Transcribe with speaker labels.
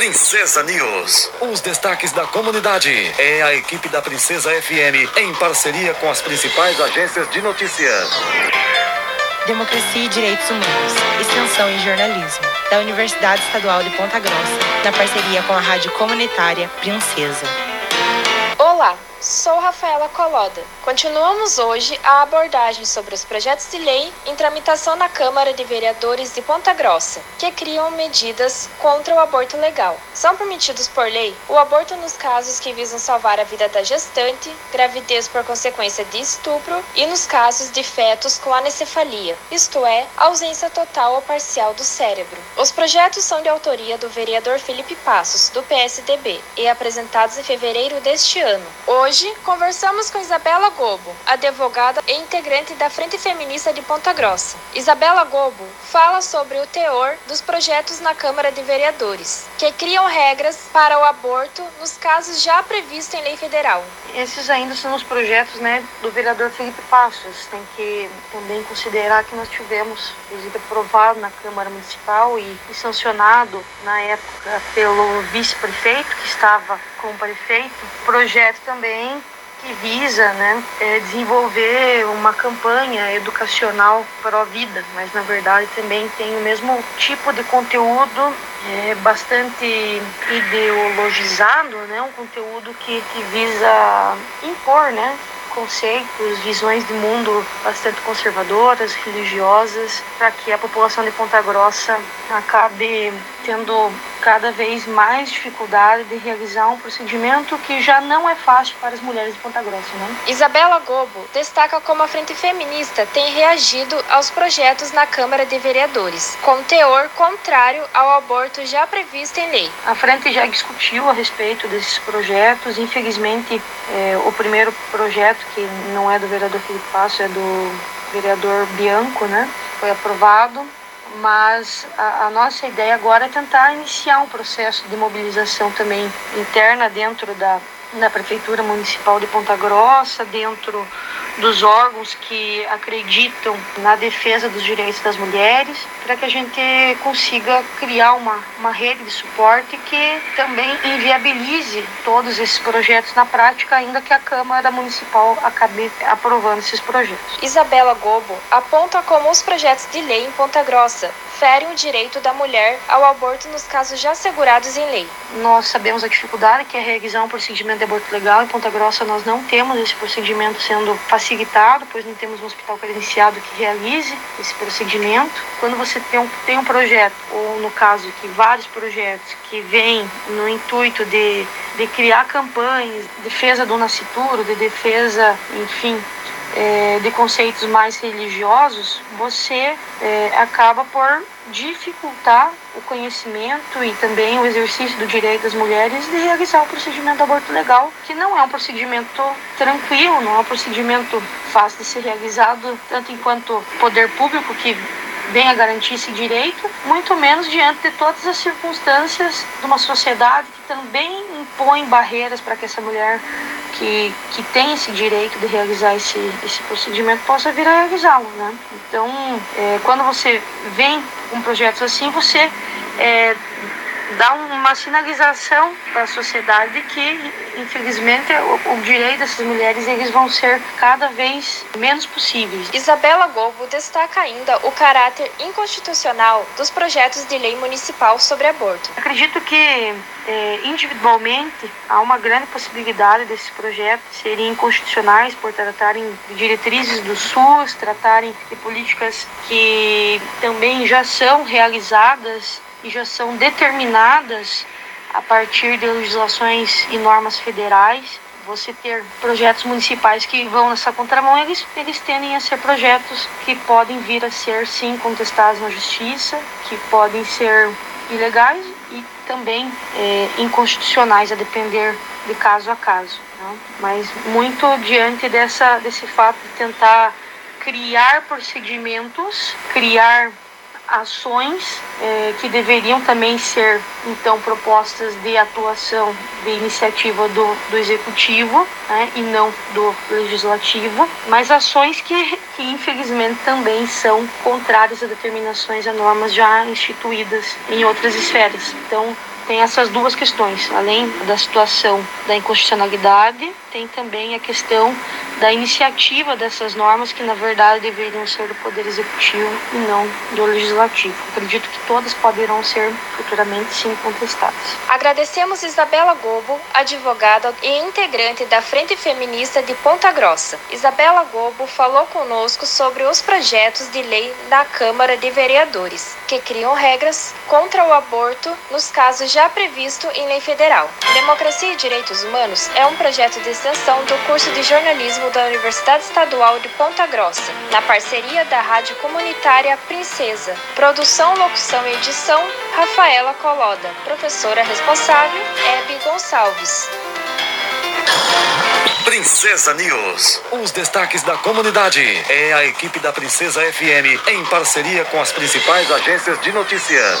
Speaker 1: Princesa News. Os destaques da comunidade. É a equipe da Princesa FM em parceria com as principais agências de notícias.
Speaker 2: Democracia e Direitos Humanos. Extensão em Jornalismo. Da Universidade Estadual de Ponta Grossa. Na parceria com a Rádio Comunitária Princesa.
Speaker 3: Olá, Sou Rafaela Coloda. Continuamos hoje a abordagem sobre os projetos de lei em tramitação na Câmara de Vereadores de Ponta Grossa, que criam medidas contra o aborto legal. São permitidos por lei o aborto nos casos que visam salvar a vida da gestante, gravidez por consequência de estupro e nos casos de fetos com anencefalia, isto é, ausência total ou parcial do cérebro. Os projetos são de autoria do vereador Felipe Passos, do PSDB, e apresentados em fevereiro deste ano. Hoje, Hoje, conversamos com Isabela Gobo, advogada e integrante da Frente Feminista de Ponta Grossa. Isabela Gobo fala sobre o teor dos projetos na Câmara de Vereadores, que criam regras para o aborto nos casos já previstos em lei federal.
Speaker 4: Esses ainda são os projetos né, do vereador Felipe Passos. Tem que também considerar que nós tivemos, inclusive, aprovado na Câmara Municipal e, e sancionado na época pelo vice-prefeito, que estava como prefeito, projeto também também que visa né, é desenvolver uma campanha educacional para a vida, mas na verdade também tem o mesmo tipo de conteúdo é, bastante ideologizado, né, um conteúdo que, que visa impor né, conceitos, visões de mundo bastante conservadoras, religiosas, para que a população de Ponta Grossa acabe tendo cada vez mais dificuldade de realizar um procedimento que já não é fácil para as mulheres de Ponta Grossa, né?
Speaker 3: Isabela Gobo destaca como a Frente Feminista tem reagido aos projetos na Câmara de Vereadores, com teor contrário ao aborto já previsto em lei.
Speaker 4: A Frente já discutiu a respeito desses projetos, infelizmente é, o primeiro projeto, que não é do vereador Felipe Passo, é do vereador Bianco, né? Foi aprovado mas a, a, nossa ideia agora é tentar iniciar um processo de mobilização também interna dentro da, da Prefeitura Municipal de Ponta Grossa, dentro dos órgãos que acreditam na defesa dos direitos das mulheres, para que a gente consiga criar uma, uma rede de suporte que também inviabilize todos esses projetos na prática, ainda que a Câmara Municipal acabe aprovando esses projetos.
Speaker 3: Isabela Gobo aponta como os projetos de lei em Ponta Grossa ferem o direito da mulher ao aborto nos casos já assegurados em lei.
Speaker 4: Nós sabemos a dificuldade que é realizar um procedimento de aborto legal. Em Ponta Grossa nós não temos esse procedimento sendo facilitado, pois não temos um hospital credenciado que realize esse procedimento. Quando você tem um, tem um projeto, ou no caso aqui, vários projetos que vêm no intuito de, de criar campanhas, de defesa do nascituro, de defesa, enfim, é, de conceitos mais religiosos, você é, acaba por dificultar o conhecimento e também o exercício do direito das mulheres de realizar o procedimento do aborto legal, que não é um procedimento tranquilo, não é um procedimento fácil de ser realizado, tanto enquanto poder público que venha garantir esse direito, muito menos diante de todas as circunstâncias de uma sociedade que também impõe barreiras para que essa mulher que, que tem esse direito de realizar esse, esse procedimento possa vir a realizá-lo, né? Então, é, quando você vem com projetos assim, você é, dá uma sinalização para a sociedade de que, infelizmente, o, o, direito dessas mulheres eles vão ser cada vez menos possíveis.
Speaker 3: Isabela Gobo destaca ainda o caráter inconstitucional dos projetos de lei municipal sobre aborto.
Speaker 4: Acredito que é, individualmente há uma grande possibilidade desses projetos serem inconstitucionais por tratarem de diretrizes do SUS, tratarem de políticas que também já são realizadas e já são determinadas a partir de legislações e normas federais. Você ter projetos municipais que vão nessa contramão, eles, eles tendem a ser projetos que podem vir a ser, sim, contestados na justiça, que podem ser ilegais e também é, inconstitucionais, a depender de caso a caso. Né? Mas muito diante dessa, desse fato de tentar criar procedimentos, criar ações eh, que deveriam também ser então propostas de atuação de iniciativa do, do executivo né, e não do legislativo, mas ações que, que infelizmente também são contrárias a determinações e normas já instituídas em outras esferas. Então tem essas duas questões. Além da situação da inconstitucionalidade, tem também a questão da iniciativa dessas normas que, na verdade, deveriam ser do Poder Executivo e não do Legislativo. Acredito que todas poderão ser futuramente sim contestadas.
Speaker 3: Agradecemos Isabela Gobo, advogada e integrante da Frente Feminista de Ponta Grossa. Isabela Gobo falou conosco sobre os projetos de lei da Câmara de Vereadores, que criam regras contra o aborto nos casos já previstos em lei federal. Democracia e Direitos Humanos é um projeto de extensão do curso de jornalismo da Universidade Estadual de Ponta Grossa, na parceria da Rádio Comunitária Princesa. Produção, locução e edição, Rafaela Coloda. Professora responsável, Hebe Gonçalves.
Speaker 1: Princesa News. Os destaques da comunidade. É a equipe da Princesa FM em parceria com as principais agências de notícias.